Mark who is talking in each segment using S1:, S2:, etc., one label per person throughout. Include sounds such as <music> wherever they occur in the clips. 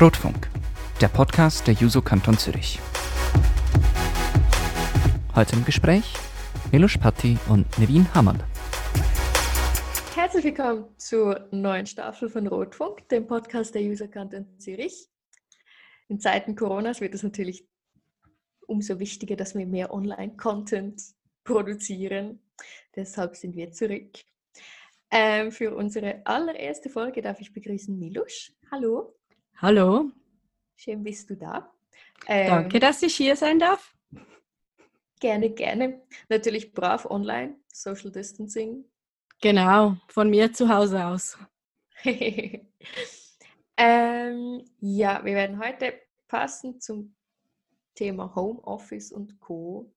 S1: Rotfunk, der Podcast der Juso Kanton Zürich. Heute im Gespräch Milos Patti und Nevin Hammerl.
S2: Herzlich willkommen zur neuen Staffel von Rotfunk, dem Podcast der User Kanton Zürich. In Zeiten Coronas wird es natürlich umso wichtiger, dass wir mehr Online-Content produzieren. Deshalb sind wir zurück. Ähm, für unsere allererste Folge darf ich begrüßen Milusch. Hallo.
S3: Hallo.
S2: Schön bist du da.
S3: Ähm, Danke, dass ich hier sein darf.
S2: Gerne, gerne. Natürlich brav online, Social Distancing.
S3: Genau, von mir zu Hause aus. <laughs>
S2: ähm, ja, wir werden heute passend zum Thema Homeoffice und Co.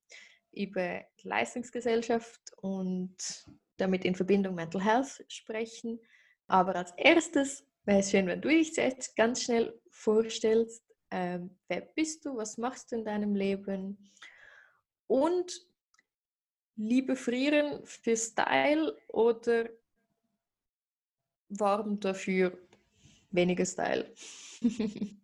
S2: über Leistungsgesellschaft und damit in Verbindung Mental Health sprechen. Aber als erstes wäre es schön, wenn du dich jetzt ganz schnell vorstellst. Ähm, wer bist du? Was machst du in deinem Leben? Und Liebe frieren für Style oder warm dafür weniger Style? <laughs>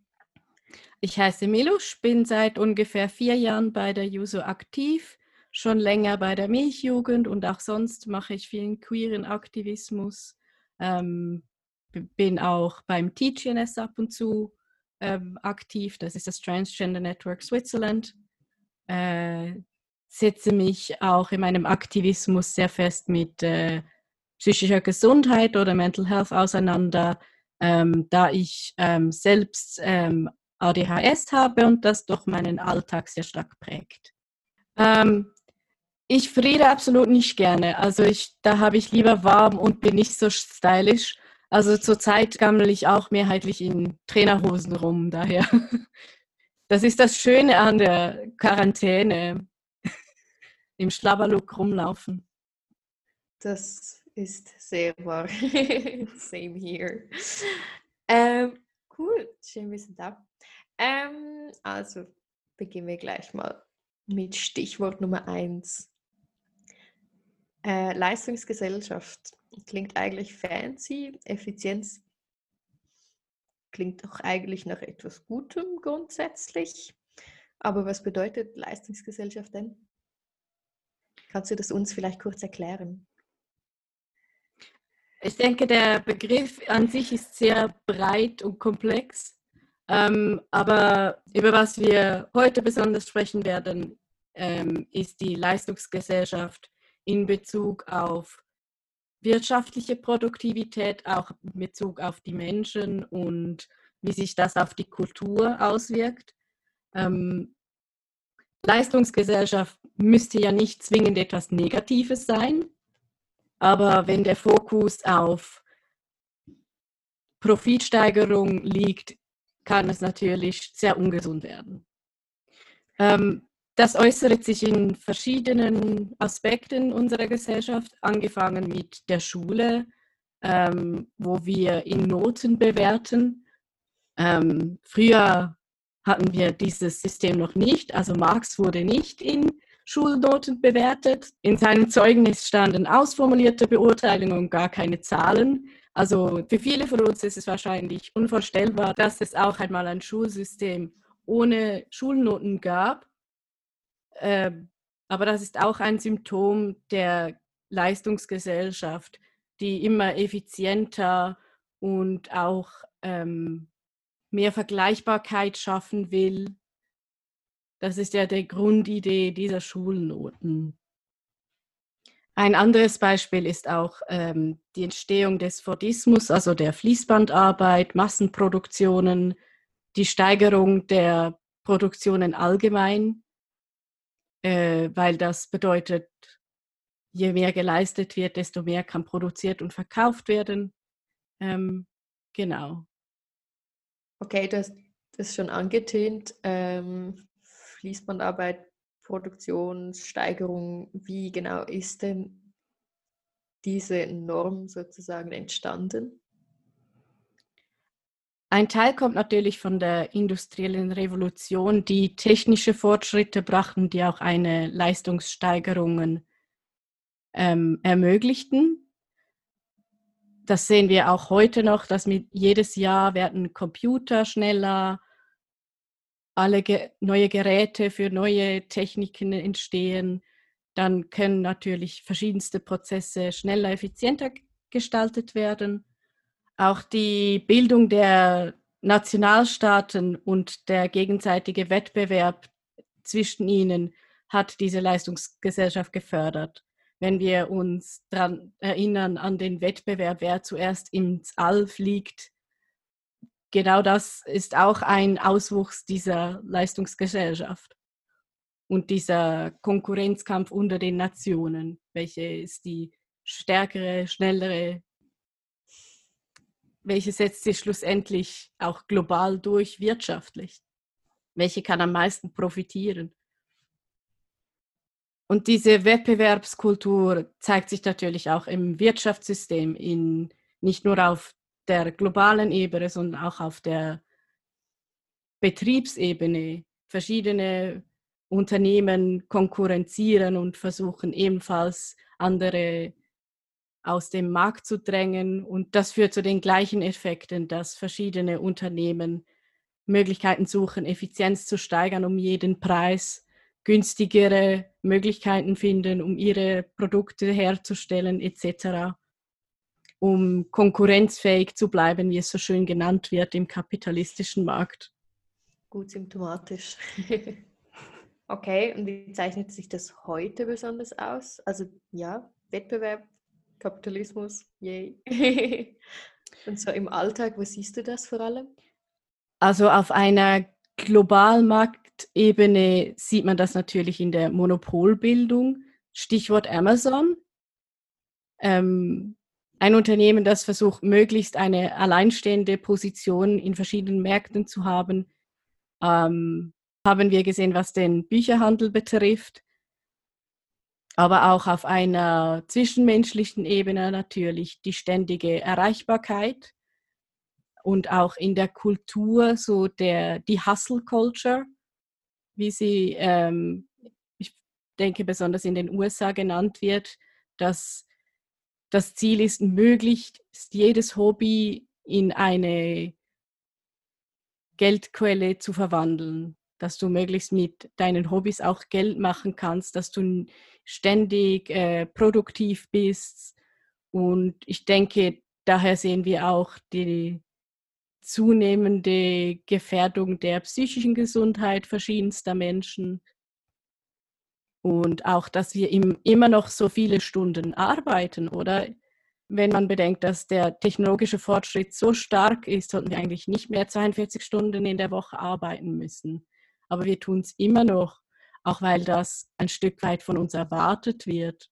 S3: ich heiße Milusch, bin seit ungefähr vier Jahren bei der Juso aktiv schon länger bei der Milchjugend und auch sonst mache ich vielen queeren Aktivismus. Ähm, bin auch beim TGNS ab und zu ähm, aktiv. Das ist das Transgender Network Switzerland. Äh, setze mich auch in meinem Aktivismus sehr fest mit äh, psychischer Gesundheit oder Mental Health auseinander, ähm, da ich ähm, selbst ähm, ADHS habe und das doch meinen Alltag sehr stark prägt. Ähm, ich friere absolut nicht gerne. Also ich, da habe ich lieber warm und bin nicht so stylisch. Also zurzeit gammel ich auch mehrheitlich in Trainerhosen rum, daher. <laughs> Das ist das Schöne an der Quarantäne. <laughs> Im Schlabberlook rumlaufen.
S2: Das ist sehr wahr. <laughs> Same here. Ähm, cool, schön, wir sind da. Ähm, also beginnen wir gleich mal mit Stichwort Nummer eins. Äh, Leistungsgesellschaft klingt eigentlich fancy, Effizienz klingt doch eigentlich nach etwas Gutem grundsätzlich. Aber was bedeutet Leistungsgesellschaft denn? Kannst du das uns vielleicht kurz erklären?
S3: Ich denke, der Begriff an sich ist sehr breit und komplex. Ähm, aber über was wir heute besonders sprechen werden, ähm, ist die Leistungsgesellschaft in Bezug auf wirtschaftliche Produktivität, auch in Bezug auf die Menschen und wie sich das auf die Kultur auswirkt. Ähm, Leistungsgesellschaft müsste ja nicht zwingend etwas Negatives sein, aber wenn der Fokus auf Profitsteigerung liegt, kann es natürlich sehr ungesund werden. Ähm, das äußert sich in verschiedenen Aspekten unserer Gesellschaft, angefangen mit der Schule, ähm, wo wir in Noten bewerten. Ähm, früher hatten wir dieses System noch nicht, also Marx wurde nicht in Schulnoten bewertet. In seinem Zeugnis standen ausformulierte Beurteilungen und gar keine Zahlen. Also für viele von uns ist es wahrscheinlich unvorstellbar, dass es auch einmal ein Schulsystem ohne Schulnoten gab. Ähm, aber das ist auch ein Symptom der Leistungsgesellschaft, die immer effizienter und auch ähm, mehr Vergleichbarkeit schaffen will. Das ist ja die Grundidee dieser Schulnoten. Ein anderes Beispiel ist auch ähm, die Entstehung des Fordismus, also der Fließbandarbeit, Massenproduktionen, die Steigerung der Produktionen allgemein, äh, weil das bedeutet, je mehr geleistet wird, desto mehr kann produziert und verkauft werden. Ähm, genau.
S2: Okay, das schon angetönt. Ähm, Fließbandarbeit, Produktionssteigerung, wie genau ist denn diese Norm sozusagen entstanden?
S3: Ein Teil kommt natürlich von der industriellen Revolution, die technische Fortschritte brachten, die auch eine Leistungssteigerung ähm, ermöglichten. das sehen wir auch heute noch, dass mit jedes Jahr werden Computer schneller, alle ge neue Geräte für neue Techniken entstehen. Dann können natürlich verschiedenste Prozesse schneller, effizienter gestaltet werden. Auch die Bildung der Nationalstaaten und der gegenseitige Wettbewerb zwischen ihnen hat diese Leistungsgesellschaft gefördert. Wenn wir uns daran erinnern an den Wettbewerb, wer zuerst ins All fliegt, genau das ist auch ein Auswuchs dieser Leistungsgesellschaft und dieser Konkurrenzkampf unter den Nationen. Welche ist die stärkere, schnellere? Welche setzt sich schlussendlich auch global durch wirtschaftlich? Welche kann am meisten profitieren? Und diese Wettbewerbskultur zeigt sich natürlich auch im Wirtschaftssystem, in, nicht nur auf der globalen Ebene, sondern auch auf der Betriebsebene. Verschiedene Unternehmen konkurrenzieren und versuchen ebenfalls andere aus dem Markt zu drängen. Und das führt zu den gleichen Effekten, dass verschiedene Unternehmen Möglichkeiten suchen, Effizienz zu steigern um jeden Preis, günstigere Möglichkeiten finden, um ihre Produkte herzustellen etc um konkurrenzfähig zu bleiben, wie es so schön genannt wird im kapitalistischen Markt.
S2: Gut symptomatisch. <laughs> okay, und wie zeichnet sich das heute besonders aus? Also ja, Wettbewerb, Kapitalismus, yay. <laughs> und so im Alltag, wo siehst du das vor allem?
S3: Also auf einer Globalmarktebene sieht man das natürlich in der Monopolbildung. Stichwort Amazon. Ähm, ein Unternehmen, das versucht, möglichst eine alleinstehende Position in verschiedenen Märkten zu haben, ähm, haben wir gesehen, was den Bücherhandel betrifft, aber auch auf einer zwischenmenschlichen Ebene natürlich die ständige Erreichbarkeit und auch in der Kultur so der die Hustle Culture, wie sie ähm, ich denke besonders in den USA genannt wird, dass das Ziel ist, möglichst jedes Hobby in eine Geldquelle zu verwandeln, dass du möglichst mit deinen Hobbys auch Geld machen kannst, dass du ständig äh, produktiv bist. Und ich denke, daher sehen wir auch die zunehmende Gefährdung der psychischen Gesundheit verschiedenster Menschen, und auch, dass wir im, immer noch so viele Stunden arbeiten, oder? Wenn man bedenkt, dass der technologische Fortschritt so stark ist, sollten wir eigentlich nicht mehr 42 Stunden in der Woche arbeiten müssen. Aber wir tun es immer noch, auch weil das ein Stück weit von uns erwartet wird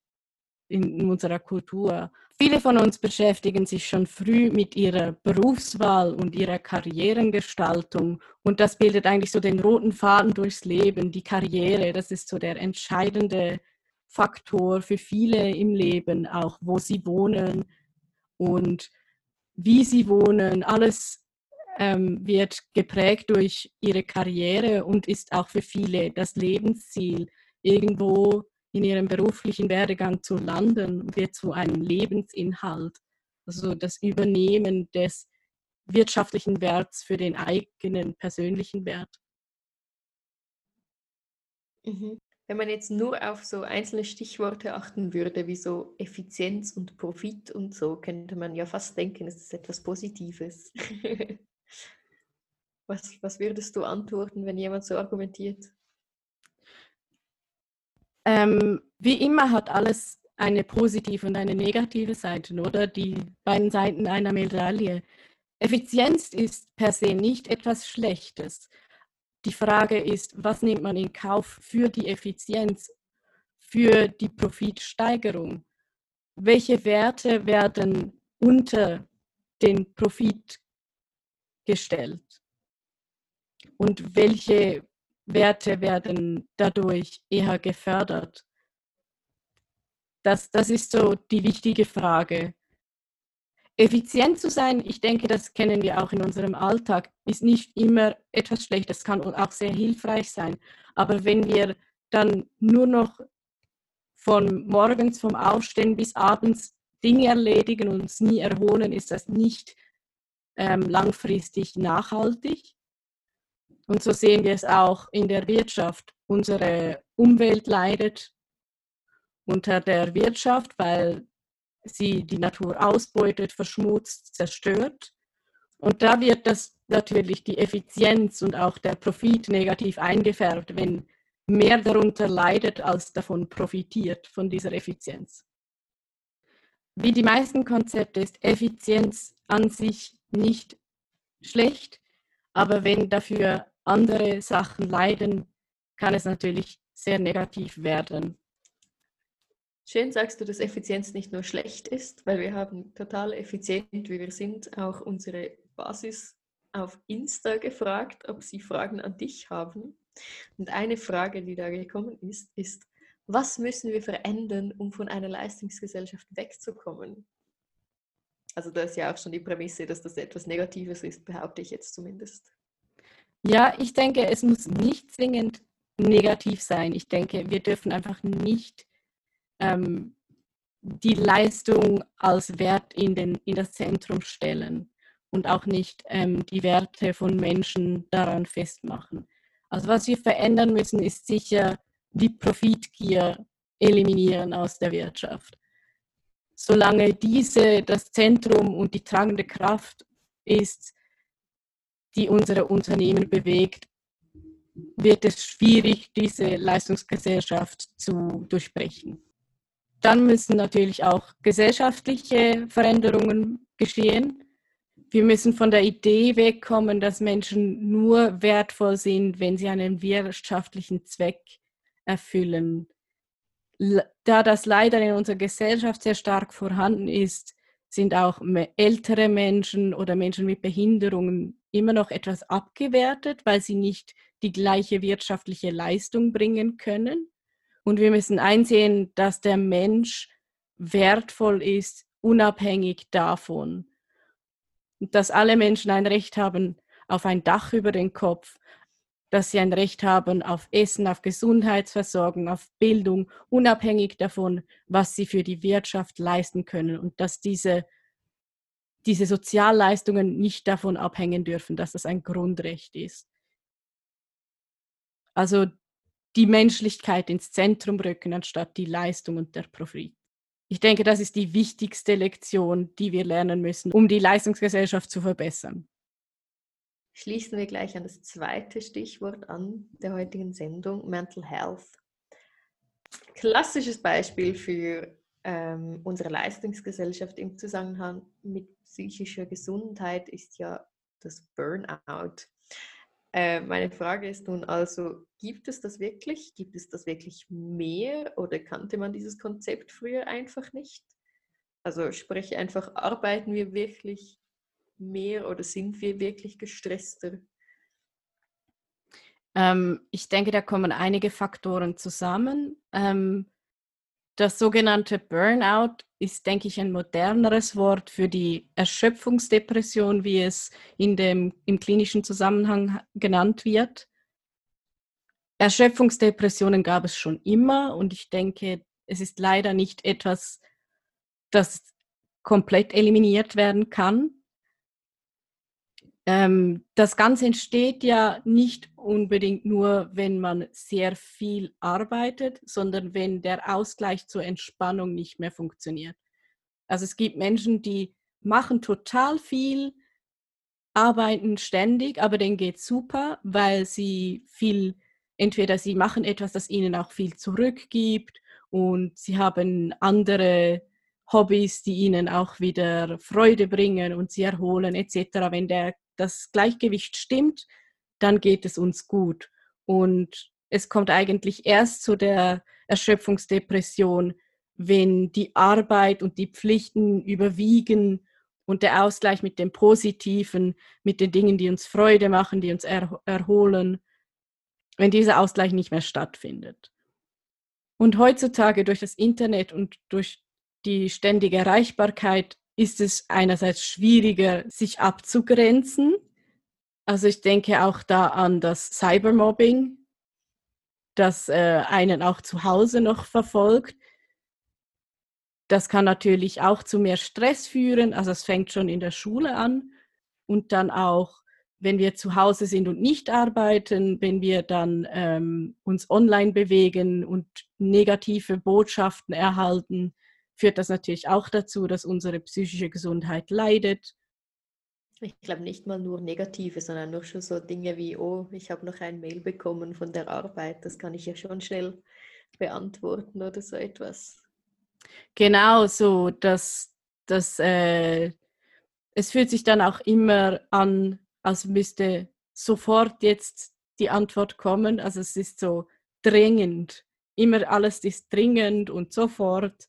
S3: in unserer Kultur. Viele von uns beschäftigen sich schon früh mit ihrer Berufswahl und ihrer Karrierengestaltung. Und das bildet eigentlich so den roten Faden durchs Leben, die Karriere. Das ist so der entscheidende Faktor für viele im Leben, auch wo sie wohnen und wie sie wohnen. Alles ähm, wird geprägt durch ihre Karriere und ist auch für viele das Lebensziel, irgendwo in ihrem beruflichen Werdegang zu landen, wird zu einem Lebensinhalt. Also das Übernehmen des wirtschaftlichen Werts für den eigenen persönlichen Wert.
S2: Mhm. Wenn man jetzt nur auf so einzelne Stichworte achten würde, wie so Effizienz und Profit und so, könnte man ja fast denken, es ist etwas Positives. <laughs> was, was würdest du antworten, wenn jemand so argumentiert?
S3: ähm, wie immer hat alles eine positive und eine negative Seite, oder? Die beiden Seiten einer Medaille. Effizienz ist per se nicht etwas Schlechtes. Die Frage ist, was nimmt man in Kauf für die Effizienz, für die Profitsteigerung? Welche Werte werden unter den Profit gestellt? Und welche Werte werden dadurch eher gefördert? Das, das ist so die wichtige Frage. Effizient zu sein, ich denke, das kennen wir auch in unserem Alltag, ist nicht immer etwas Schlechtes, kann auch sehr hilfreich sein. Aber wenn wir dann nur noch von morgens vom Aufstehen bis abends Dinge erledigen und uns nie erholen, ist das nicht ähm, langfristig nachhaltig. Und so sehen wir es auch in der Wirtschaft. Unsere Umwelt leidet unter der Wirtschaft, weil sie die Natur ausbeutet, verschmutzt, zerstört. Und da wird das natürlich die Effizienz und auch der Profit negativ eingefärbt, wenn mehr darunter leidet, als davon profitiert, von dieser Effizienz. Wie die meisten Konzepte ist Effizienz an sich nicht schlecht, aber wenn dafür andere Sachen leiden, kann es natürlich sehr negativ werden.
S2: Schön sagst du, dass Effizienz nicht nur schlecht ist, weil wir haben total effizient, wie wir sind, auch unsere Basis auf Insta gefragt, ob sie Fragen an dich haben. Und eine Frage, die da gekommen ist, ist, was müssen wir verändern, um von einer Leistungsgesellschaft wegzukommen? Also da ist ja auch schon die Prämisse, dass das etwas Negatives ist, behaupte ich jetzt zumindest.
S3: Ja, ich denke, es muss nicht zwingend negativ sein. Ich denke, wir dürfen einfach nicht ähm, die Leistung als Wert in, den, in das Zentrum stellen und auch nicht ähm, die Werte von Menschen daran festmachen. Also was wir verändern müssen, ist sicher die Profitgier eliminieren aus der Wirtschaft. Solange diese das Zentrum und die tragende Kraft ist, die unsere Unternehmen bewegt, wird es schwierig, diese Leistungsgesellschaft zu durchbrechen. Dann müssen natürlich auch gesellschaftliche Veränderungen geschehen. Wir müssen von der Idee wegkommen, dass Menschen nur wertvoll sind, wenn sie einen wirtschaftlichen Zweck erfüllen. Da das leider in unserer Gesellschaft sehr stark vorhanden ist, sind auch ältere Menschen oder Menschen mit Behinderungen immer noch etwas abgewertet, weil sie nicht die gleiche wirtschaftliche Leistung bringen können. Und wir müssen einsehen, dass der Mensch wertvoll ist, unabhängig davon. Dass alle Menschen ein Recht haben auf ein Dach über den Kopf, dass sie ein Recht haben auf Essen, auf Gesundheitsversorgung, auf Bildung, unabhängig davon, was sie für die Wirtschaft leisten können. Und dass diese, diese Sozialleistungen nicht davon abhängen dürfen, dass das ein Grundrecht ist. Also die Menschlichkeit ins Zentrum rücken, anstatt die Leistung und der Profit. Ich denke, das ist die wichtigste Lektion, die wir lernen müssen, um die Leistungsgesellschaft zu verbessern.
S2: Schließen wir gleich an das zweite Stichwort an der heutigen Sendung, Mental Health. Klassisches Beispiel für ähm, unsere Leistungsgesellschaft im Zusammenhang mit psychischer Gesundheit ist ja das Burnout. Äh, meine Frage ist nun also, gibt es das wirklich? Gibt es das wirklich mehr oder kannte man dieses Konzept früher einfach nicht? Also sprich einfach, arbeiten wir wirklich mehr oder sind wir wirklich gestresster?
S3: Ähm, ich denke, da kommen einige Faktoren zusammen. Ähm, das sogenannte Burnout ist, denke ich, ein moderneres Wort für die Erschöpfungsdepression, wie es in dem, im klinischen Zusammenhang genannt wird. Erschöpfungsdepressionen gab es schon immer und ich denke, es ist leider nicht etwas, das komplett eliminiert werden kann. Ähm, das Ganze entsteht ja nicht unbedingt nur, wenn man sehr viel arbeitet, sondern wenn der Ausgleich zur Entspannung nicht mehr funktioniert. Also es gibt Menschen, die machen total viel, arbeiten ständig, aber denen geht super, weil sie viel, entweder sie machen etwas, das ihnen auch viel zurückgibt und sie haben andere Hobbys, die ihnen auch wieder Freude bringen und sie erholen etc. Wenn der das Gleichgewicht stimmt, dann geht es uns gut. Und es kommt eigentlich erst zu der Erschöpfungsdepression, wenn die Arbeit und die Pflichten überwiegen und der Ausgleich mit dem Positiven, mit den Dingen, die uns Freude machen, die uns er erholen, wenn dieser Ausgleich nicht mehr stattfindet. Und heutzutage durch das Internet und durch die ständige Erreichbarkeit ist es einerseits schwieriger, sich abzugrenzen. Also ich denke auch da an das Cybermobbing, das äh, einen auch zu Hause noch verfolgt. das kann natürlich auch zu mehr Stress führen. Also es fängt schon in der Schule an und dann auch, wenn wir zu Hause sind und nicht arbeiten, wenn wir dann ähm, uns online bewegen und negative Botschaften erhalten, führt das natürlich auch dazu, dass unsere psychische Gesundheit leidet.
S2: Ich glaube nicht mal nur negative, sondern nur schon so Dinge wie, oh, ich habe noch ein Mail bekommen von der Arbeit, das kann ich ja schon schnell beantworten oder so etwas.
S3: Genau so, dass, dass äh, es fühlt sich dann auch immer an, als müsste sofort jetzt die Antwort kommen. Also es ist so dringend. Immer alles ist dringend und sofort.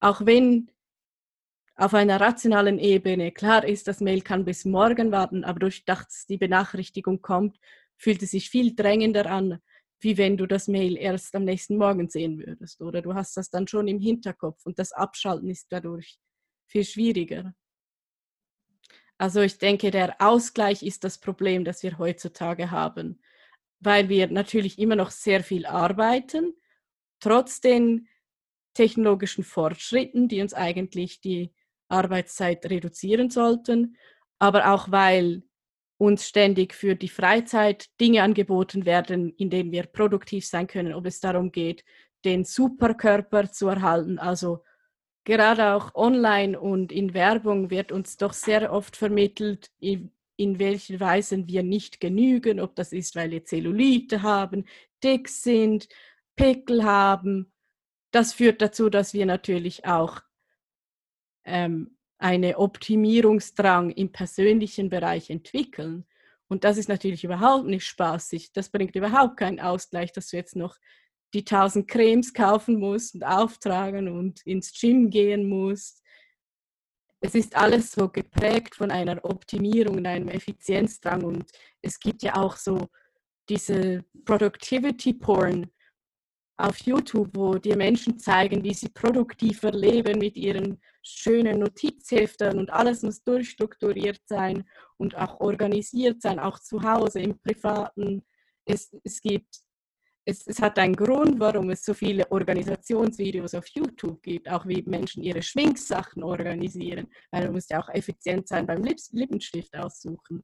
S3: Auch wenn auf einer rationalen Ebene klar ist, das Mail kann bis morgen warten, aber durch dass die Benachrichtigung kommt, fühlt es sich viel drängender an, wie wenn du das Mail erst am nächsten Morgen sehen würdest. Oder du hast das dann schon im Hinterkopf und das Abschalten ist dadurch viel schwieriger. Also ich denke, der Ausgleich ist das Problem, das wir heutzutage haben, weil wir natürlich immer noch sehr viel arbeiten, trotz den technologischen Fortschritten, die uns eigentlich die Arbeitszeit reduzieren sollten, aber auch weil uns ständig für die Freizeit Dinge angeboten werden, in denen wir produktiv sein können, ob es darum geht, den Superkörper zu erhalten. Also gerade auch online und in Werbung wird uns doch sehr oft vermittelt, in, in welcher Weise wir nicht genügen, ob das ist, weil wir Zellulite haben, dick sind, Pickel haben. Das führt dazu, dass wir natürlich auch ähm, eine Optimierungsdrang im persönlichen Bereich entwickeln. Und das ist natürlich überhaupt nicht spaßig. Das bringt überhaupt keinen Ausgleich, dass du jetzt noch die tausend Cremes kaufen musst und auftragen und ins Gym gehen musst. Es ist alles so geprägt von einer Optimierung und einem Effizienzdrang. Und es gibt ja auch so diese Productivity Porn, auf YouTube, wo dir Menschen zeigen, wie sie produktiver leben mit ihren schönen Notizheften und alles muss durchstrukturiert sein und auch organisiert sein, auch zu Hause, im Privaten. Es, es gibt es, es, hat einen Grund, warum es so viele Organisationsvideos auf YouTube gibt, auch wie Menschen ihre Schminksachen organisieren, weil man muss ja auch effizient sein beim Lippenstift aussuchen.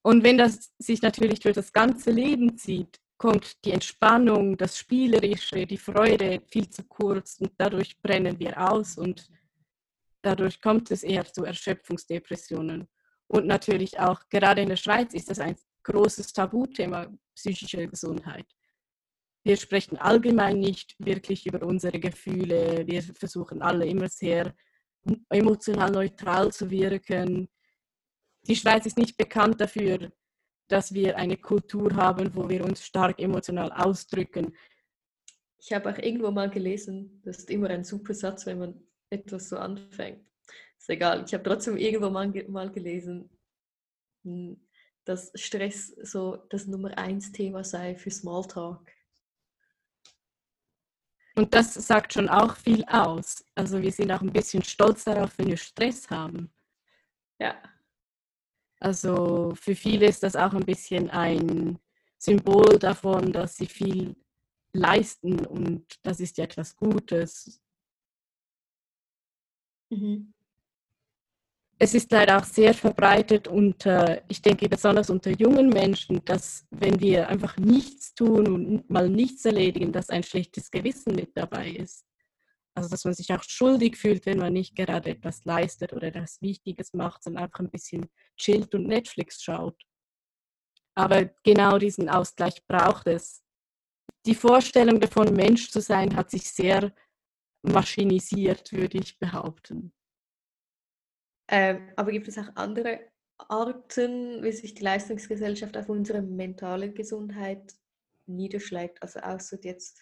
S3: Und wenn das sich natürlich durch das ganze Leben zieht, kommt die Entspannung, das Spielerische, die Freude viel zu kurz und dadurch brennen wir aus und dadurch kommt es eher zu Erschöpfungsdepressionen. Und natürlich auch gerade in der Schweiz ist das ein großes Tabuthema, psychische Gesundheit. Wir sprechen allgemein nicht wirklich über unsere Gefühle. Wir versuchen alle immer sehr emotional neutral zu wirken. Die Schweiz ist nicht bekannt dafür, dass wir eine Kultur haben, wo wir uns stark emotional ausdrücken.
S2: Ich habe auch irgendwo mal gelesen, das ist immer ein super Satz, wenn man etwas so anfängt. Ist egal, ich habe trotzdem irgendwo mal, mal gelesen, hm, dass Stress so das Nummer eins Thema sei für Smalltalk.
S3: Und das sagt schon auch viel aus. Also wir sind auch ein bisschen stolz darauf, wenn wir Stress haben.
S2: Ja.
S3: Also für viele ist das auch ein bisschen ein Symbol davon, dass sie viel leisten und das ist ja etwas Gutes. Mhm. Es ist leider auch sehr verbreitet unter, ich denke besonders unter jungen Menschen, dass wenn wir einfach nichts tun und mal nichts erledigen, dass ein schlechtes Gewissen mit dabei ist. Also dass man sich auch schuldig fühlt, wenn man nicht gerade etwas leistet oder etwas Wichtiges macht, sondern einfach ein bisschen chillt und Netflix schaut. Aber genau diesen Ausgleich braucht es. Die Vorstellung davon, Mensch zu sein, hat sich sehr maschinisiert, würde ich behaupten.
S2: Ähm, aber gibt es auch andere Arten, wie sich die Leistungsgesellschaft auf unsere mentale Gesundheit niederschlägt? Also außer jetzt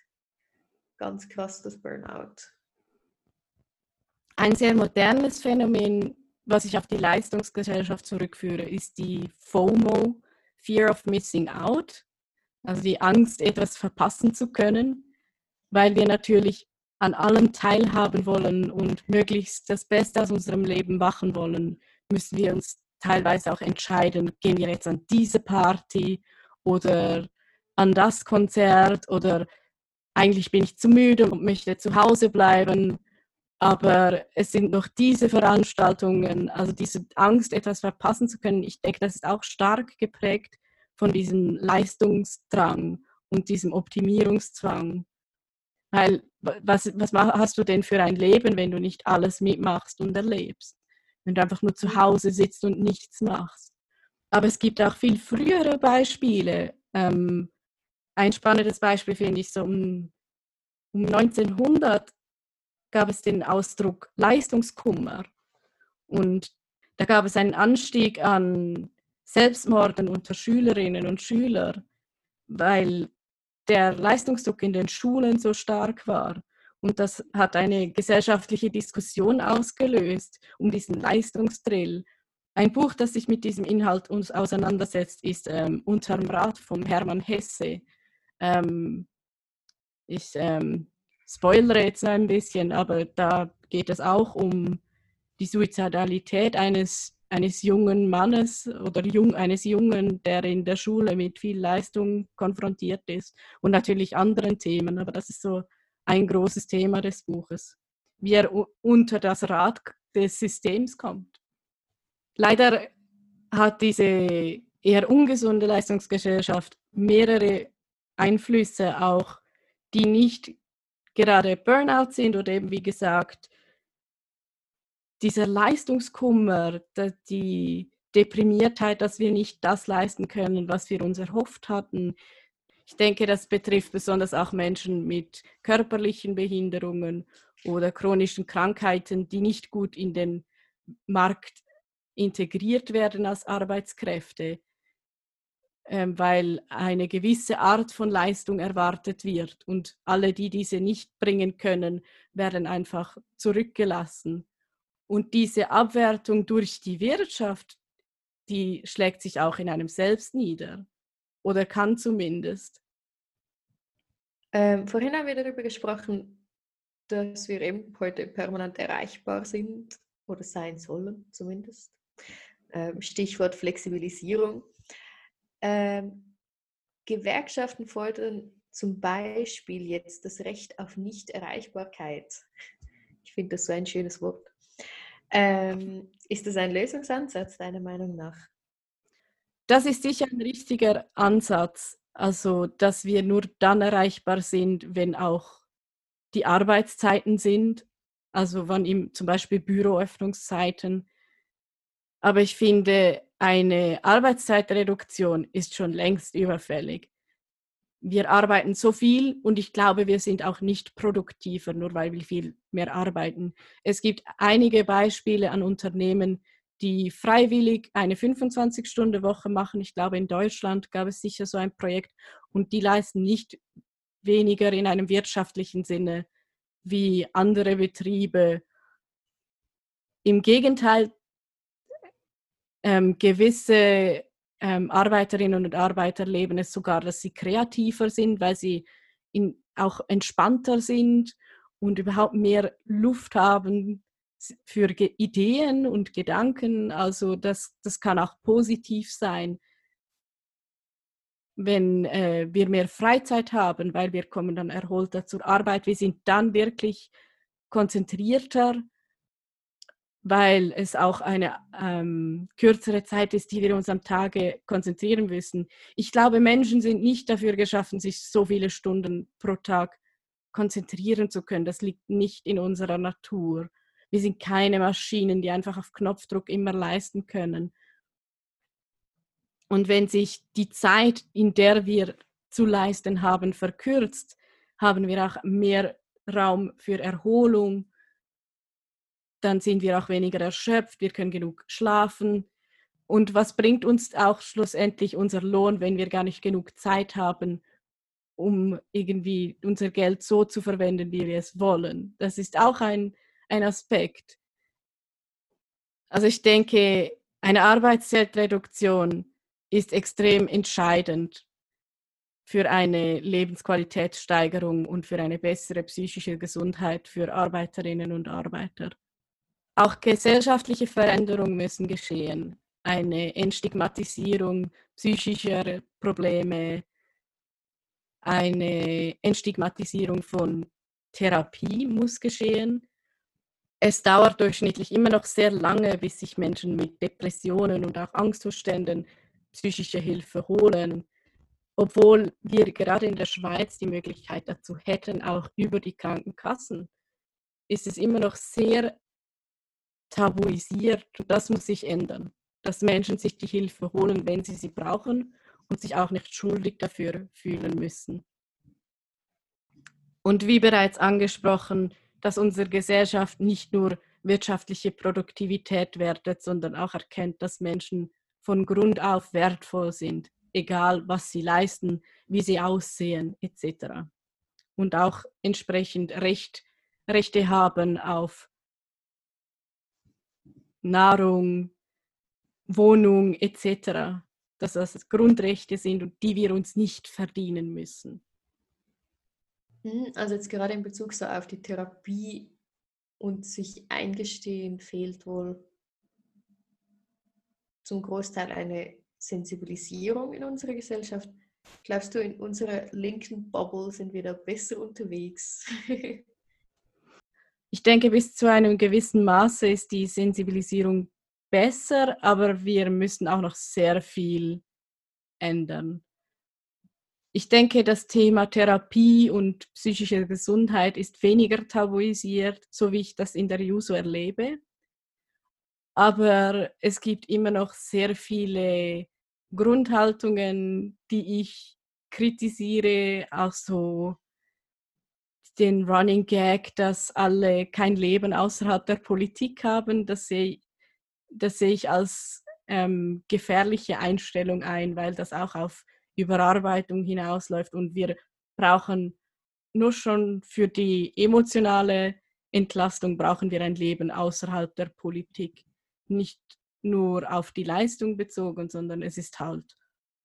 S2: ganz krass das Burnout.
S3: Ein sehr modernes Phänomen, was ich auf die Leistungsgesellschaft zurückführe, ist die FOMO, Fear of Missing Out, also die Angst, etwas verpassen zu können, weil wir natürlich an allem teilhaben wollen und möglichst das Beste aus unserem Leben machen wollen, müssen wir uns teilweise auch entscheiden, gehen wir jetzt an diese Party oder an das Konzert oder eigentlich bin ich zu müde und möchte zu Hause bleiben, aber es sind noch diese Veranstaltungen, also diese Angst, etwas verpassen zu können. Ich denke, das ist auch stark geprägt von diesem Leistungsdrang und diesem Optimierungszwang. Weil, was, was hast du denn für ein Leben, wenn du nicht alles mitmachst und erlebst? Wenn du einfach nur zu Hause sitzt und nichts machst. Aber es gibt auch viel frühere Beispiele. Ähm, ein spannendes Beispiel finde ich so um, um 1900 gab es den Ausdruck Leistungskummer. Und da gab es einen Anstieg an Selbstmorden unter Schülerinnen und Schülern, weil der Leistungsdruck in den Schulen so stark war. Und das hat eine gesellschaftliche Diskussion ausgelöst um diesen Leistungsdrill. Ein Buch, das sich mit diesem Inhalt uns auseinandersetzt, ist ähm, Unterm Rat von Hermann Hesse. Ähm, ich ähm, spoilere jetzt ein bisschen, aber da geht es auch um die Suizidalität eines, eines jungen Mannes oder jung, eines Jungen, der in der Schule mit viel Leistung konfrontiert ist und natürlich anderen Themen, aber das ist so ein großes Thema des Buches, wie er unter das Rad des Systems kommt. Leider hat diese eher ungesunde Leistungsgesellschaft mehrere Einflüsse auch, die nicht gerade Burnout sind oder eben wie gesagt dieser Leistungskummer, die Deprimiertheit, dass wir nicht das leisten können, was wir uns erhofft hatten. Ich denke, das betrifft besonders auch Menschen mit körperlichen Behinderungen oder chronischen Krankheiten, die nicht gut in den Markt integriert werden als Arbeitskräfte. Ähm, weil eine gewisse Art von Leistung erwartet wird und alle, die diese nicht bringen können, werden einfach zurückgelassen. Und diese Abwertung durch die Wirtschaft, die schlägt sich auch in einem selbst nieder oder kann zumindest.
S2: Ähm, vorhin haben wir darüber gesprochen, dass wir eben heute permanent erreichbar sind oder sein sollen zumindest. Ähm, Stichwort Flexibilisierung. Ähm, Gewerkschaften fordern zum Beispiel jetzt das Recht auf Nichterreichbarkeit. Ich finde das so ein schönes Wort. Ähm, ist das ein Lösungsansatz deiner Meinung nach?
S3: Das ist sicher ein richtiger Ansatz. Also, dass wir nur dann erreichbar sind, wenn auch die Arbeitszeiten sind. Also, wann im, zum Beispiel Büroöffnungszeiten. Aber ich finde, eine Arbeitszeitreduktion ist schon längst überfällig. Wir arbeiten so viel und ich glaube, wir sind auch nicht produktiver, nur weil wir viel mehr arbeiten. Es gibt einige Beispiele an Unternehmen, die freiwillig eine 25-Stunden-Woche machen. Ich glaube, in Deutschland gab es sicher so ein Projekt und die leisten nicht weniger in einem wirtschaftlichen Sinne wie andere Betriebe. Im Gegenteil, ähm, gewisse ähm, Arbeiterinnen und Arbeiter leben es sogar, dass sie kreativer sind, weil sie in, auch entspannter sind und überhaupt mehr Luft haben für Ge Ideen und Gedanken. Also das, das kann auch positiv sein, wenn äh, wir mehr Freizeit haben, weil wir kommen dann erholter zur Arbeit. Wir sind dann wirklich konzentrierter weil es auch eine ähm, kürzere Zeit ist, die wir uns am Tage konzentrieren müssen. Ich glaube, Menschen sind nicht dafür geschaffen, sich so viele Stunden pro Tag konzentrieren zu können. Das liegt nicht in unserer Natur. Wir sind keine Maschinen, die einfach auf Knopfdruck immer leisten können. Und wenn sich die Zeit, in der wir zu leisten haben, verkürzt, haben wir auch mehr Raum für Erholung, dann sind wir auch weniger erschöpft, wir können genug schlafen. Und was bringt uns auch schlussendlich unser Lohn, wenn wir gar nicht genug Zeit haben, um irgendwie unser Geld so zu verwenden, wie wir es wollen? Das ist auch ein, ein Aspekt. Also ich denke, eine Arbeitszeitreduktion ist extrem entscheidend für eine Lebensqualitätssteigerung und für eine bessere psychische Gesundheit für Arbeiterinnen und Arbeiter. Auch gesellschaftliche Veränderungen müssen geschehen. Eine Entstigmatisierung psychischer Probleme, eine Entstigmatisierung von Therapie muss geschehen. Es dauert durchschnittlich immer noch sehr lange, bis sich Menschen mit Depressionen und auch Angstzuständen psychische Hilfe holen, obwohl wir gerade in der Schweiz die Möglichkeit dazu hätten, auch über die Krankenkassen, ist es immer noch sehr tabuisiert und das muss sich ändern, dass Menschen sich die Hilfe holen, wenn sie sie brauchen und sich auch nicht schuldig dafür fühlen müssen. Und wie bereits angesprochen, dass unsere Gesellschaft nicht nur wirtschaftliche Produktivität wertet, sondern auch erkennt, dass Menschen von Grund auf wertvoll sind, egal was sie leisten, wie sie aussehen etc. Und auch entsprechend Recht, Rechte haben auf Nahrung, Wohnung etc dass das Grundrechte sind und die wir uns nicht verdienen müssen.
S2: Mhm, also jetzt gerade in Bezug so auf die Therapie und sich eingestehen, fehlt wohl zum Großteil eine Sensibilisierung in unserer Gesellschaft. Glaubst du, in unserer linken Bubble sind wir da besser unterwegs? <laughs>
S3: ich denke, bis zu einem gewissen Maße ist die Sensibilisierung besser, aber wir müssen auch noch sehr viel ändern. Ich denke, das Thema Therapie und psychische Gesundheit ist weniger tabuisiert, so wie ich das in der JUSO erlebe. Aber es gibt immer noch sehr viele Grundhaltungen, die ich kritisiere, auch so den Running Gag, dass alle kein Leben außerhalb der Politik haben. Das sehe das sehe ich als ähm, gefährliche Einstellung ein, weil das auch auf Überarbeitung hinausläuft und wir brauchen nur schon für die emotionale Entlastung brauchen wir ein Leben außerhalb der Politik, nicht nur auf die Leistung bezogen, sondern es ist halt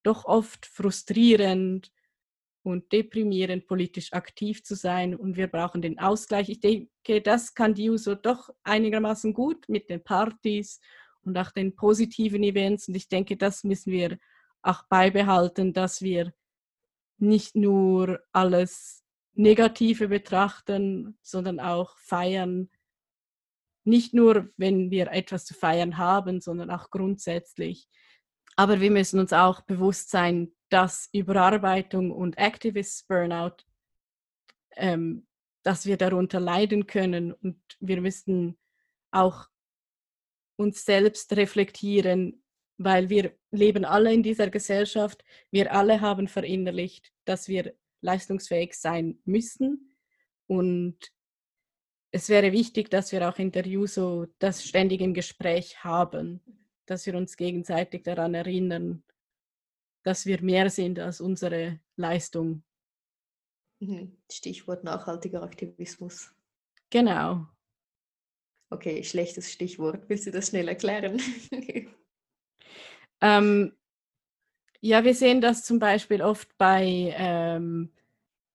S3: doch oft frustrierend und deprimierend, politisch aktiv zu sein und wir brauchen den Ausgleich. Ich denke, das kann die USO doch einigermaßen gut mit den Partys und auch den positiven Events und ich denke, das müssen wir auch beibehalten, dass wir nicht nur alles Negative betrachten, sondern auch feiern. Nicht nur, wenn wir etwas zu feiern haben, sondern auch grundsätzlich. Aber wir müssen uns auch bewusst sein, dass Überarbeitung und Activist Burnout, ähm, dass wir darunter leiden können. Und wir müssen auch uns selbst reflektieren, weil wir leben alle in dieser Gesellschaft, wir alle haben verinnerlicht, dass wir leistungsfähig sein müssen. Und es wäre wichtig, dass wir auch in der JUSO das ständig im Gespräch haben, dass wir uns gegenseitig daran erinnern, dass wir mehr sind als unsere Leistung.
S2: Mhm. Stichwort nachhaltiger Aktivismus.
S3: Genau.
S2: Okay, schlechtes Stichwort. Willst du das schnell erklären? <laughs>
S3: ähm, ja, wir sehen das zum Beispiel oft bei ähm,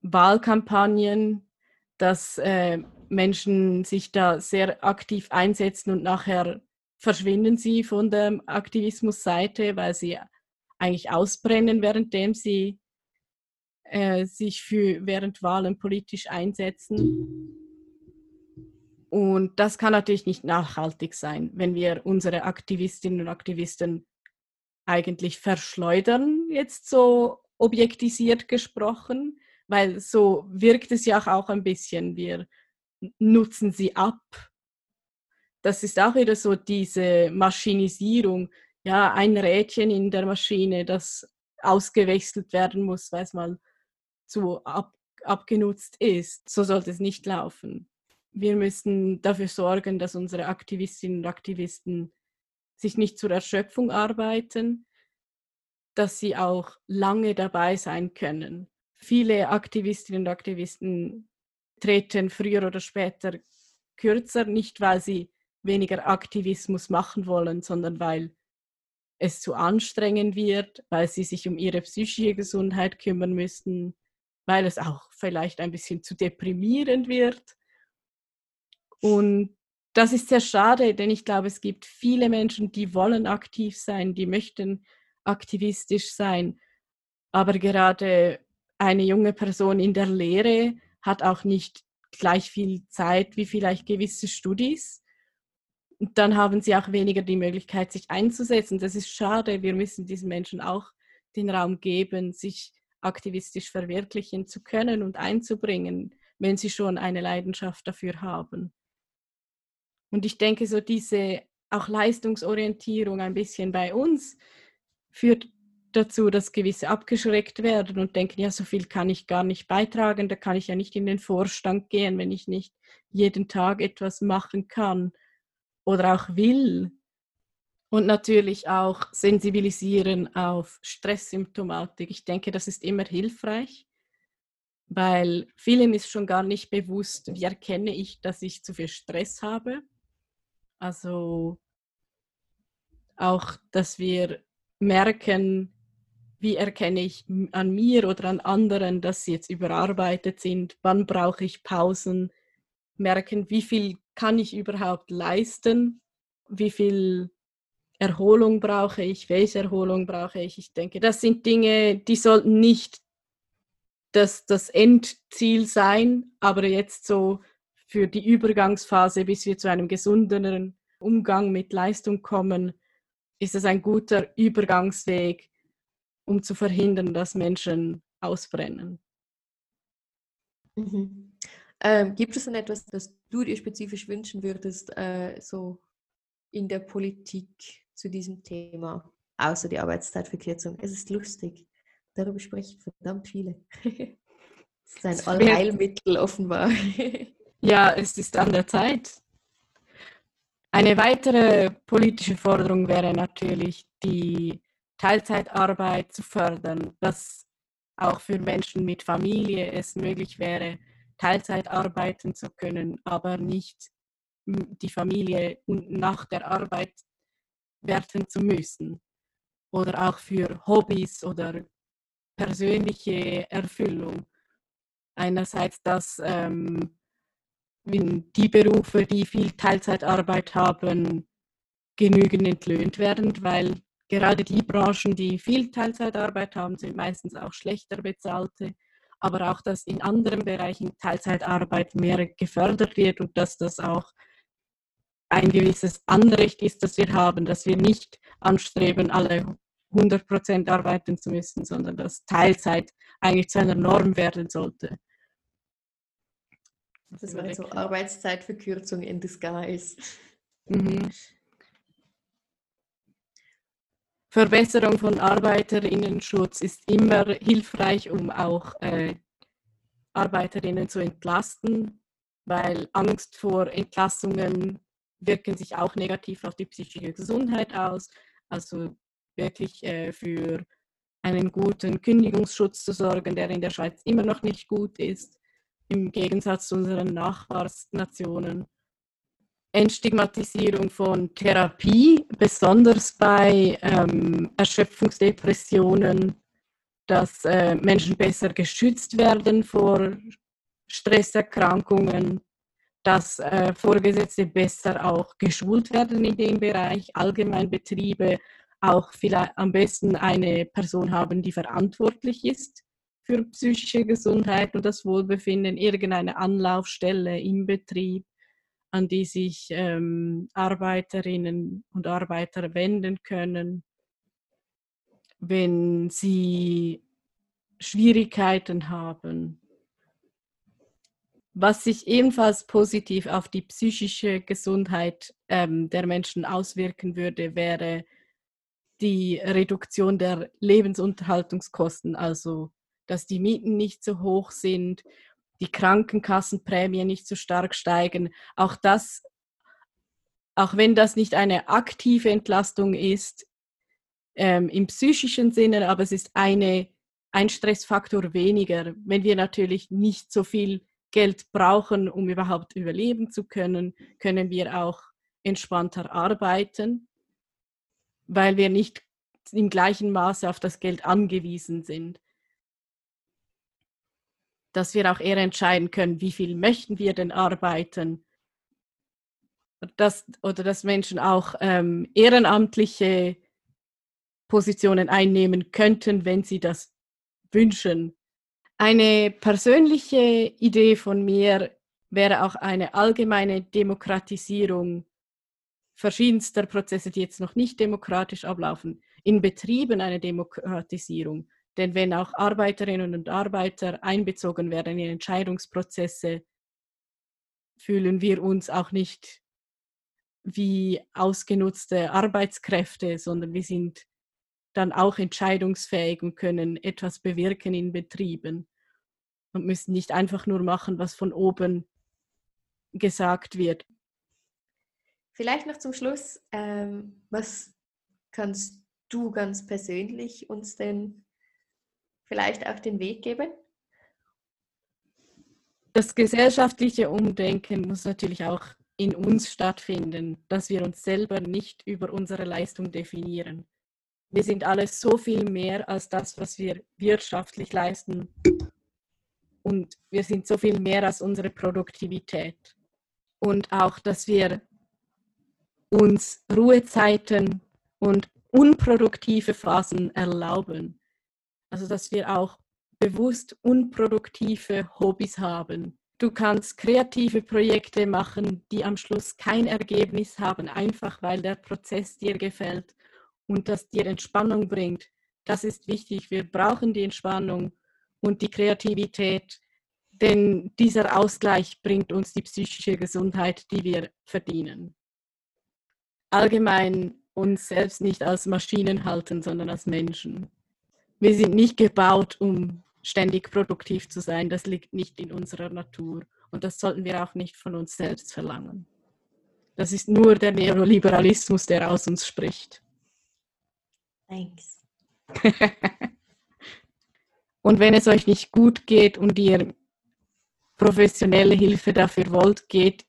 S3: Wahlkampagnen, dass äh, Menschen sich da sehr aktiv einsetzen und nachher verschwinden sie von der Aktivismusseite, weil sie eigentlich ausbrennen, währenddem sie äh, sich für während Wahlen politisch einsetzen. Und das kann natürlich nicht nachhaltig sein, wenn wir unsere Aktivistinnen und Aktivisten eigentlich verschleudern, jetzt so objektisiert gesprochen, weil so wirkt es ja auch ein bisschen, wir nutzen sie ab. Das ist auch wieder so diese Maschinisierung, ja, ein Rädchen in der Maschine, das ausgewechselt werden muss, weil es mal zu ab, abgenutzt ist. So sollte es nicht laufen. Wir müssen dafür sorgen, dass unsere Aktivistinnen und Aktivisten sich nicht zur Erschöpfung arbeiten, dass sie auch lange dabei sein können. Viele Aktivistinnen und Aktivisten treten früher oder später kürzer, nicht weil sie weniger Aktivismus machen wollen, sondern weil es zu anstrengend wird, weil sie sich um ihre psychische Gesundheit kümmern müssen, weil es auch vielleicht ein bisschen zu deprimierend wird. Und das ist sehr schade, denn ich glaube, es gibt viele Menschen, die wollen aktiv sein, die möchten aktivistisch sein, aber gerade eine junge Person in der Lehre hat auch nicht gleich viel Zeit wie vielleicht gewisse Studis. Dann haben sie auch weniger die Möglichkeit, sich einzusetzen. Das ist schade. Wir müssen diesen Menschen auch den Raum geben, sich aktivistisch verwirklichen zu können und einzubringen, wenn sie schon eine Leidenschaft dafür haben. Und ich denke, so diese auch Leistungsorientierung ein bisschen bei uns führt dazu, dass gewisse abgeschreckt werden und denken, ja, so viel kann ich gar nicht beitragen, da kann ich ja nicht in den Vorstand gehen, wenn ich nicht jeden Tag etwas machen kann oder auch will. Und natürlich auch sensibilisieren auf Stresssymptomatik. Ich denke, das ist immer hilfreich, weil vielen ist schon gar nicht bewusst, wie erkenne ich, dass ich zu viel Stress habe. Also auch, dass wir merken, wie erkenne ich an mir oder an anderen, dass sie jetzt überarbeitet sind, wann brauche ich Pausen, merken, wie viel kann ich überhaupt leisten, wie viel Erholung brauche ich, welche Erholung brauche ich. Ich denke, das sind Dinge, die sollten nicht das, das Endziel sein, aber jetzt so für die Übergangsphase, bis wir zu einem gesunderen Umgang mit Leistung kommen, ist es ein guter Übergangsweg, um zu verhindern, dass Menschen ausbrennen.
S2: Mhm. Ähm, gibt es denn etwas, das du dir spezifisch wünschen würdest, äh, so in der Politik zu diesem Thema, außer die Arbeitszeitverkürzung? Es ist lustig. Darüber sprechen verdammt viele. <laughs> Es ist ein Allheilmittel offenbar. <laughs>
S3: Ja, es ist an der Zeit. Eine weitere politische Forderung wäre natürlich die Teilzeitarbeit zu fördern, dass auch für Menschen mit Familie es möglich wäre, Teilzeit arbeiten zu können, aber nicht die Familie nach der Arbeit werten zu müssen. Oder auch für Hobbys oder persönliche Erfüllung. Einerseits, dass ähm, die Berufe, die viel Teilzeitarbeit haben, genügend entlöhnt werden, weil gerade die Branchen, die viel Teilzeitarbeit haben, sind meistens auch schlechter bezahlte, aber auch, dass in anderen Bereichen Teilzeitarbeit mehr gefördert wird und dass das auch ein gewisses Anrecht ist, das wir haben, dass wir nicht anstreben, alle 100 Prozent arbeiten zu müssen, sondern dass Teilzeit eigentlich zu einer Norm werden sollte.
S2: Das wäre so Arbeitszeitverkürzung in disguise.
S3: Mhm. Verbesserung von Arbeiterinnenschutz ist immer hilfreich, um auch äh, Arbeiterinnen zu entlasten, weil Angst vor Entlassungen wirken sich auch negativ auf die psychische Gesundheit aus. Also wirklich äh, für einen guten Kündigungsschutz zu sorgen, der in der Schweiz immer noch nicht gut ist, im Gegensatz zu unseren Nachbarsnationen. Entstigmatisierung von Therapie, besonders bei ähm, Erschöpfungsdepressionen, dass äh, Menschen besser geschützt werden vor Stresserkrankungen, dass äh, Vorgesetzte besser auch geschult werden in dem Bereich, Allgemeinbetriebe auch vielleicht am besten eine Person haben, die verantwortlich ist für psychische Gesundheit und das Wohlbefinden, irgendeine Anlaufstelle im Betrieb an die sich ähm, Arbeiterinnen und Arbeiter wenden können, wenn sie Schwierigkeiten haben. Was sich ebenfalls positiv auf die psychische Gesundheit ähm, der Menschen auswirken würde, wäre die Reduktion der Lebensunterhaltungskosten, also dass die Mieten nicht so hoch sind die Krankenkassenprämie nicht so stark steigen. Auch das, auch wenn das nicht eine aktive Entlastung ist ähm, im psychischen Sinne, aber es ist eine, ein Stressfaktor weniger. Wenn wir natürlich nicht so viel Geld brauchen, um überhaupt überleben zu können, können wir auch entspannter arbeiten, weil wir nicht im gleichen Maße auf das Geld angewiesen sind dass wir auch eher entscheiden können, wie viel möchten wir denn arbeiten. Dass, oder dass Menschen auch ähm, ehrenamtliche Positionen einnehmen könnten, wenn sie das wünschen. Eine persönliche Idee von mir wäre auch eine allgemeine Demokratisierung verschiedenster Prozesse, die jetzt noch nicht demokratisch ablaufen, in Betrieben eine Demokratisierung. Denn wenn auch Arbeiterinnen und Arbeiter einbezogen werden in Entscheidungsprozesse, fühlen wir uns auch nicht wie ausgenutzte Arbeitskräfte, sondern wir sind dann auch entscheidungsfähig und können etwas bewirken in Betrieben und müssen nicht einfach nur machen, was von oben gesagt wird.
S2: Vielleicht noch zum Schluss, ähm, was kannst du ganz persönlich uns denn vielleicht auf den Weg geben?
S3: Das gesellschaftliche Umdenken muss natürlich auch in uns stattfinden, dass wir uns selber nicht über unsere Leistung definieren. Wir sind alles so viel mehr als das, was wir wirtschaftlich leisten. Und wir sind so viel mehr als unsere Produktivität. Und auch, dass wir uns Ruhezeiten und unproduktive Phasen erlauben. Also dass wir auch bewusst unproduktive Hobbys haben. Du kannst kreative Projekte machen, die am Schluss kein Ergebnis haben, einfach weil der Prozess dir gefällt und das dir Entspannung bringt. Das ist wichtig. Wir brauchen die Entspannung und die Kreativität, denn dieser Ausgleich bringt uns die psychische Gesundheit, die wir verdienen. Allgemein uns selbst nicht als Maschinen halten, sondern als Menschen. Wir sind nicht gebaut, um ständig produktiv zu sein. Das liegt nicht in unserer Natur. Und das sollten wir auch nicht von uns selbst verlangen. Das ist nur der Neoliberalismus, der aus uns spricht.
S2: Thanks. <laughs>
S3: und wenn es euch nicht gut geht und ihr professionelle Hilfe dafür wollt, geht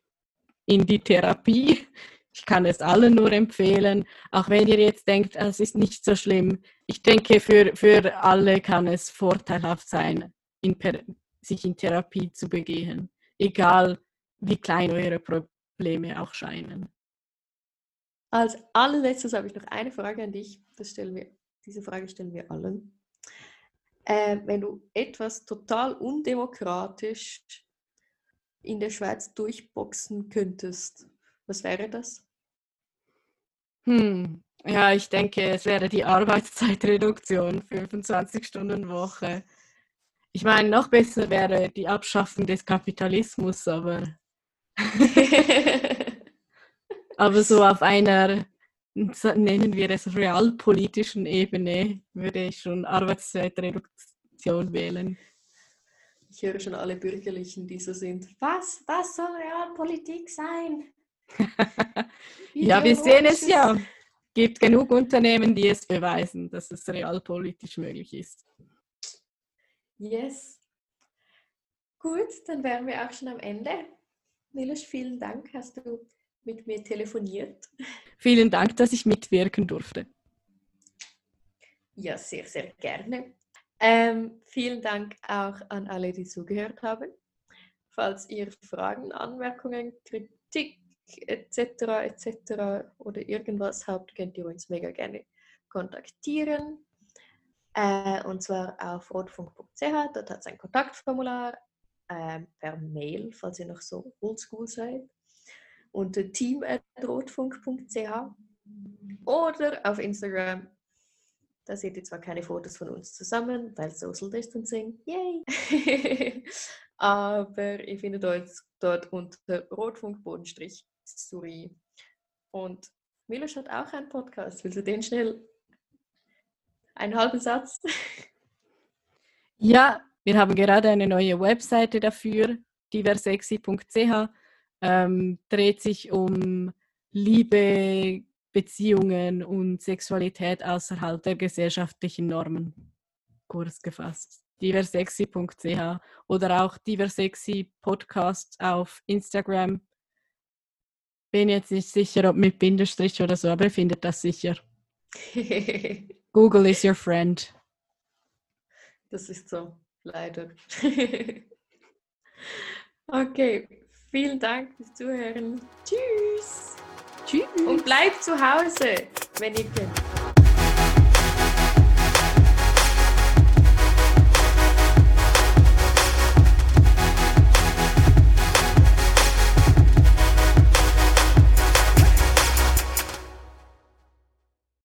S3: in die Therapie. Ich kann es allen nur empfehlen, auch wenn ihr jetzt denkt, es ist nicht so schlimm. Ich denke, für, für alle kann es vorteilhaft sein, in, sich in Therapie zu begehen, egal wie klein eure Probleme auch scheinen.
S2: Als allerletztes habe ich noch eine Frage an dich. Das stellen wir, diese Frage stellen wir allen. Äh, wenn du etwas total undemokratisch in der Schweiz durchboxen könntest, was wäre das?
S3: Hm. Ja, ich denke, es wäre die Arbeitszeitreduktion, 25 Stunden Woche. Ich meine, noch besser wäre die Abschaffung des Kapitalismus, aber, <laughs> aber so auf einer, nennen wir es realpolitischen Ebene, würde ich schon Arbeitszeitreduktion wählen.
S2: Ich höre schon alle Bürgerlichen, die so sind. Was? Was soll Realpolitik sein? <laughs>
S3: ja, wir sehen es ja. Es gibt genug Unternehmen, die es beweisen, dass es realpolitisch möglich ist.
S2: Yes. Gut, dann wären wir auch schon am Ende. Milos, vielen Dank, hast du mit mir telefoniert.
S3: Vielen Dank, dass ich mitwirken durfte.
S2: Ja, sehr, sehr gerne. Ähm, vielen Dank auch an alle, die zugehört haben. Falls ihr Fragen, Anmerkungen, Kritik etc. etc. oder irgendwas habt, könnt ihr uns mega gerne kontaktieren. Äh, und zwar auf rotfunk.ch, dort hat es ein Kontaktformular äh, per Mail, falls ihr noch so oldschool seid, unter team.rotfunk.ch oder auf Instagram. Da seht ihr zwar keine Fotos von uns zusammen, weil Social Distancing, yay! <laughs> Aber ihr findet uns dort unter Rotfunk-Bodenstrich Suri. Und Milos hat auch einen Podcast. Willst du den schnell einen halben Satz?
S3: Ja, wir haben gerade eine neue Webseite dafür, diversexy.ch. Ähm, dreht sich um Liebe, Beziehungen und Sexualität außerhalb der gesellschaftlichen Normen. Kurz gefasst. diversexy.ch oder auch diversexy Podcast auf Instagram bin jetzt nicht sicher, ob mit Bindestrich oder so, aber ihr findet das sicher. <laughs> Google is your friend.
S2: Das ist so, leider. <laughs> okay, vielen Dank fürs Zuhören. Tschüss.
S3: Tschüss.
S2: Und bleibt zu Hause, wenn ihr könnt.